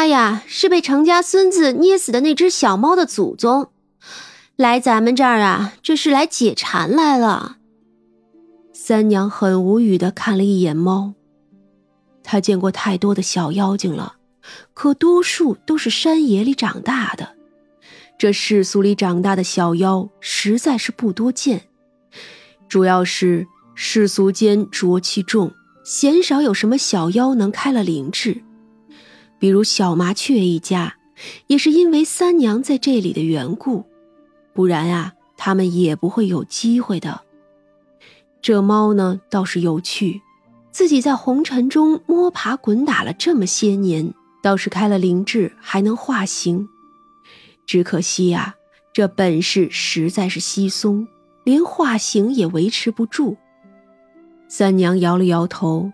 他呀是被程家孙子捏死的那只小猫的祖宗，来咱们这儿啊，这是来解馋来了。三娘很无语的看了一眼猫，她见过太多的小妖精了，可多数都是山野里长大的，这世俗里长大的小妖实在是不多见。主要是世俗间浊气重，鲜少有什么小妖能开了灵智。比如小麻雀一家，也是因为三娘在这里的缘故，不然啊，他们也不会有机会的。这猫呢，倒是有趣，自己在红尘中摸爬滚打了这么些年，倒是开了灵智，还能化形。只可惜呀，这本事实在是稀松，连化形也维持不住。三娘摇了摇头。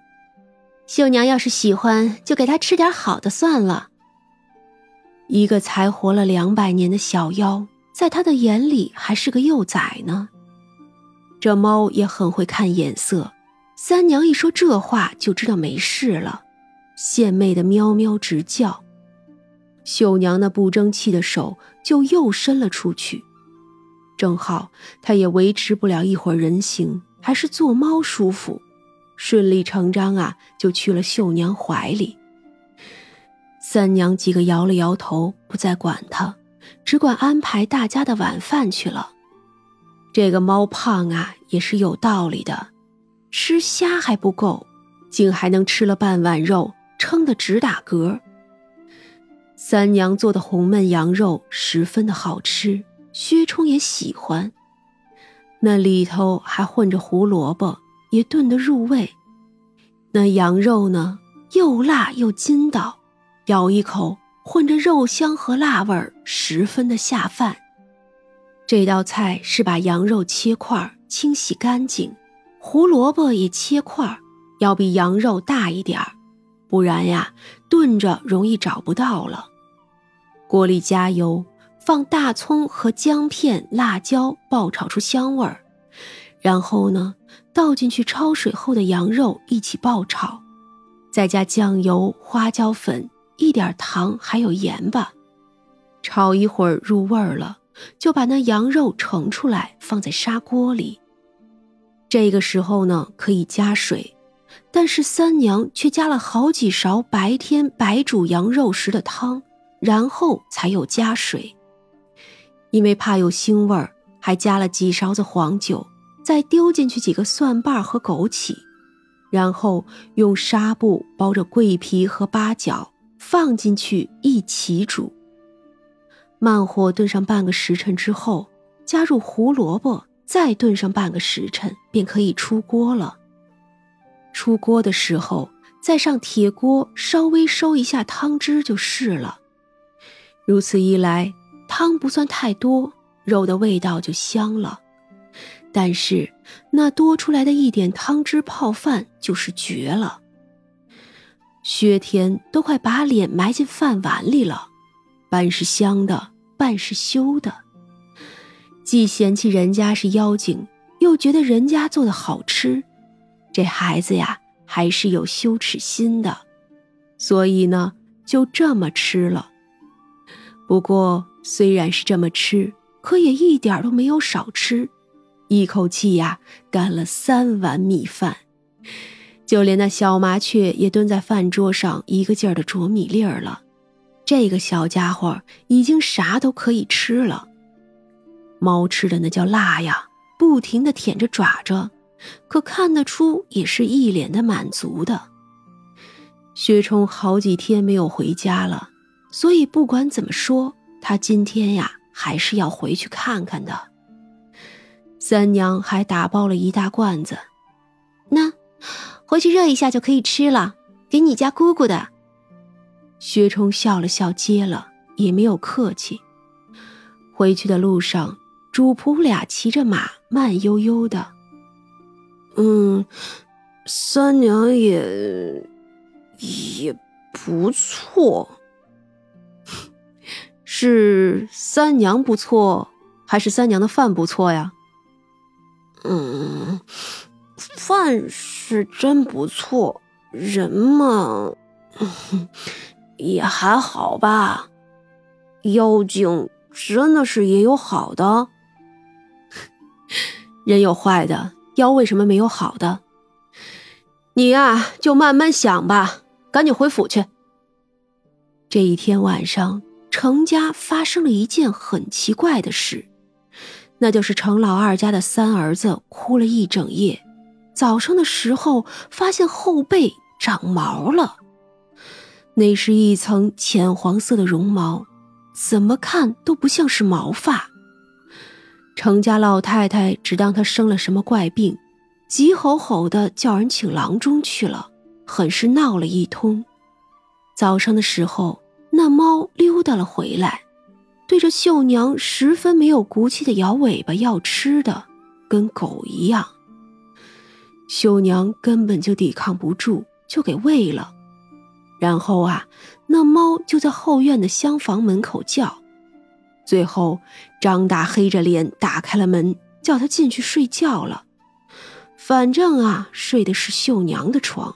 秀娘要是喜欢，就给他吃点好的算了。一个才活了两百年的小妖，在他的眼里还是个幼崽呢。这猫也很会看眼色，三娘一说这话，就知道没事了，献媚的喵喵直叫。秀娘那不争气的手就又伸了出去，正好她也维持不了一会儿人形，还是做猫舒服。顺理成章啊，就去了秀娘怀里。三娘几个摇了摇头，不再管他，只管安排大家的晚饭去了。这个猫胖啊，也是有道理的，吃虾还不够，竟还能吃了半碗肉，撑得直打嗝。三娘做的红焖羊肉十分的好吃，薛冲也喜欢，那里头还混着胡萝卜。也炖得入味，那羊肉呢，又辣又筋道，咬一口混着肉香和辣味儿，十分的下饭。这道菜是把羊肉切块，清洗干净，胡萝卜也切块，要比羊肉大一点儿，不然呀，炖着容易找不到了。锅里加油，放大葱和姜片、辣椒，爆炒出香味儿，然后呢。倒进去焯水后的羊肉一起爆炒，再加酱油、花椒粉、一点糖，还有盐吧。炒一会儿入味儿了，就把那羊肉盛出来放在砂锅里。这个时候呢，可以加水，但是三娘却加了好几勺白天白煮羊肉时的汤，然后才又加水，因为怕有腥味儿，还加了几勺子黄酒。再丢进去几个蒜瓣和枸杞，然后用纱布包着桂皮和八角，放进去一起煮。慢火炖上半个时辰之后，加入胡萝卜，再炖上半个时辰，便可以出锅了。出锅的时候，再上铁锅稍微收一下汤汁就是了。如此一来，汤不算太多，肉的味道就香了。但是，那多出来的一点汤汁泡饭就是绝了。薛天都快把脸埋进饭碗里了，半是香的，半是羞的，既嫌弃人家是妖精，又觉得人家做的好吃。这孩子呀，还是有羞耻心的，所以呢，就这么吃了。不过，虽然是这么吃，可也一点都没有少吃。一口气呀，干了三碗米饭，就连那小麻雀也蹲在饭桌上，一个劲儿的啄米粒儿了。这个小家伙已经啥都可以吃了。猫吃的那叫辣呀，不停的舔着爪着，可看得出也是一脸的满足的。薛冲好几天没有回家了，所以不管怎么说，他今天呀还是要回去看看的。三娘还打包了一大罐子，那回去热一下就可以吃了，给你家姑姑的。薛冲笑了笑，接了，也没有客气。回去的路上，主仆俩骑着马，慢悠悠的。嗯，三娘也也不错，是三娘不错，还是三娘的饭不错呀？嗯，饭是真不错，人嘛，也还好吧。妖精真的是也有好的，人有坏的，妖为什么没有好的？你呀，就慢慢想吧，赶紧回府去。这一天晚上，程家发生了一件很奇怪的事，那就是程老二家的三儿子哭了一整夜，早上的时候发现后背长毛了，那是一层浅黄色的绒毛。怎么看都不像是毛发。程家老太太只当他生了什么怪病，急吼吼的叫人请郎中去了，很是闹了一通。早上的时候，那猫溜达了回来，对着秀娘十分没有骨气的摇尾巴要吃的，跟狗一样。秀娘根本就抵抗不住，就给喂了。然后啊。那猫就在后院的厢房门口叫，最后张大黑着脸打开了门，叫他进去睡觉了。反正啊，睡的是秀娘的床。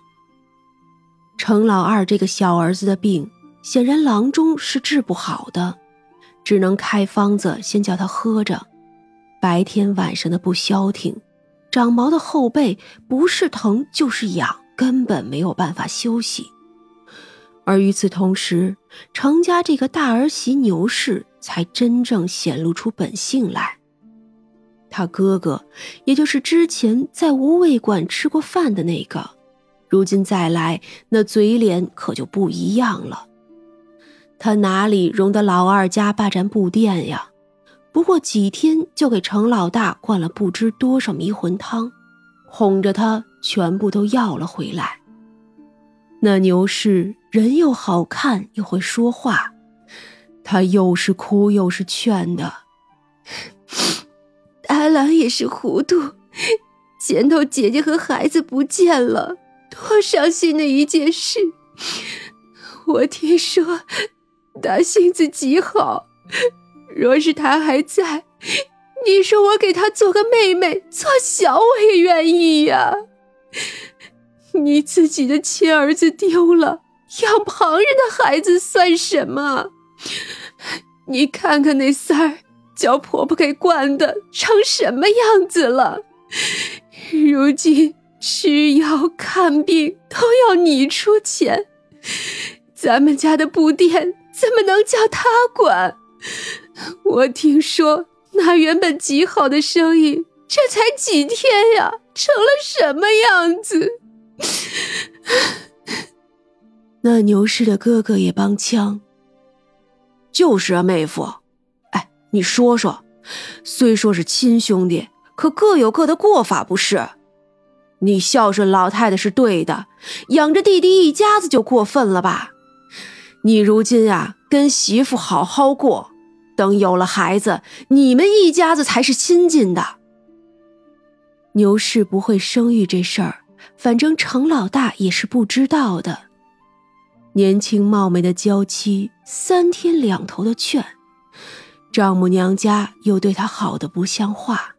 程老二这个小儿子的病，显然郎中是治不好的，只能开方子先叫他喝着。白天晚上的不消停，长毛的后背不是疼就是痒，根本没有办法休息。而与此同时，程家这个大儿媳牛氏才真正显露出本性来。他哥哥，也就是之前在无味馆吃过饭的那个，如今再来，那嘴脸可就不一样了。他哪里容得老二家霸占布店呀？不过几天就给程老大灌了不知多少迷魂汤，哄着他全部都要了回来。那牛氏人又好看又会说话，他又是哭又是劝的。大郎也是糊涂，前头姐姐和孩子不见了，多伤心的一件事。我听说他性子极好，若是他还在，你说我给他做个妹妹做小，我也愿意呀。你自己的亲儿子丢了，养旁人的孩子算什么？你看看那三儿，叫婆婆给惯的成什么样子了？如今吃药看病都要你出钱，咱们家的布店怎么能叫他管？我听说那原本极好的生意，这才几天呀，成了什么样子？那牛氏的哥哥也帮腔。就是啊，妹夫，哎，你说说，虽说是亲兄弟，可各有各的过法，不是？你孝顺老太太是对的，养着弟弟一家子就过分了吧？你如今啊，跟媳妇好好过，等有了孩子，你们一家子才是亲近的。牛氏不会生育这事儿。反正程老大也是不知道的，年轻貌美的娇妻三天两头的劝，丈母娘家又对她好的不像话，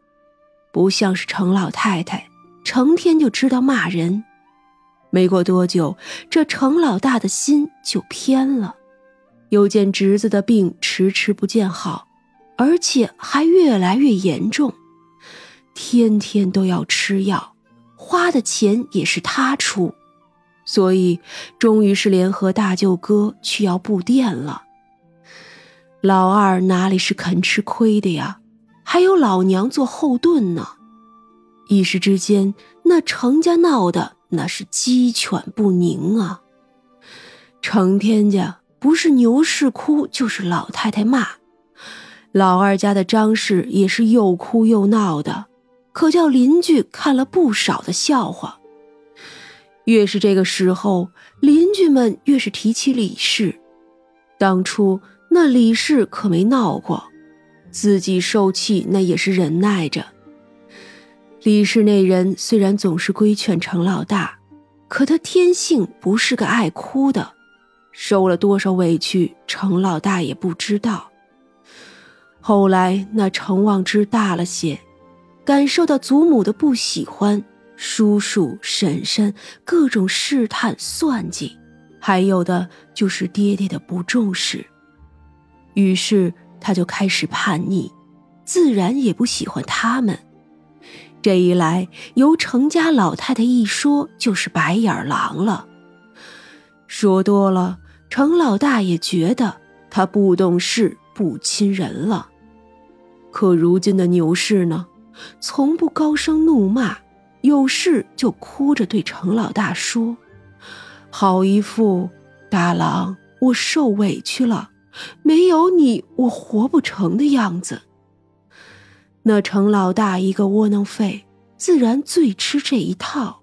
不像是程老太太，成天就知道骂人。没过多久，这程老大的心就偏了，又见侄子的病迟迟不见好，而且还越来越严重，天天都要吃药。花的钱也是他出，所以终于是联合大舅哥去要布店了。老二哪里是肯吃亏的呀？还有老娘做后盾呢。一时之间，那程家闹的那是鸡犬不宁啊！程天家不是牛氏哭，就是老太太骂；老二家的张氏也是又哭又闹的。可叫邻居看了不少的笑话。越是这个时候，邻居们越是提起李氏。当初那李氏可没闹过，自己受气那也是忍耐着。李氏那人虽然总是规劝程老大，可他天性不是个爱哭的，受了多少委屈，程老大也不知道。后来那程望之大了些。感受到祖母的不喜欢，叔叔婶婶各种试探算计，还有的就是爹爹的不重视。于是他就开始叛逆，自然也不喜欢他们。这一来，由程家老太太一说就是白眼狼了。说多了，程老大也觉得他不懂事、不亲人了。可如今的牛氏呢，从不高声怒骂，有事就哭着对程老大说：“好一副大郎，我受委屈了，没有你我活不成的样子。”那程老大一个窝囊废，自然最吃这一套。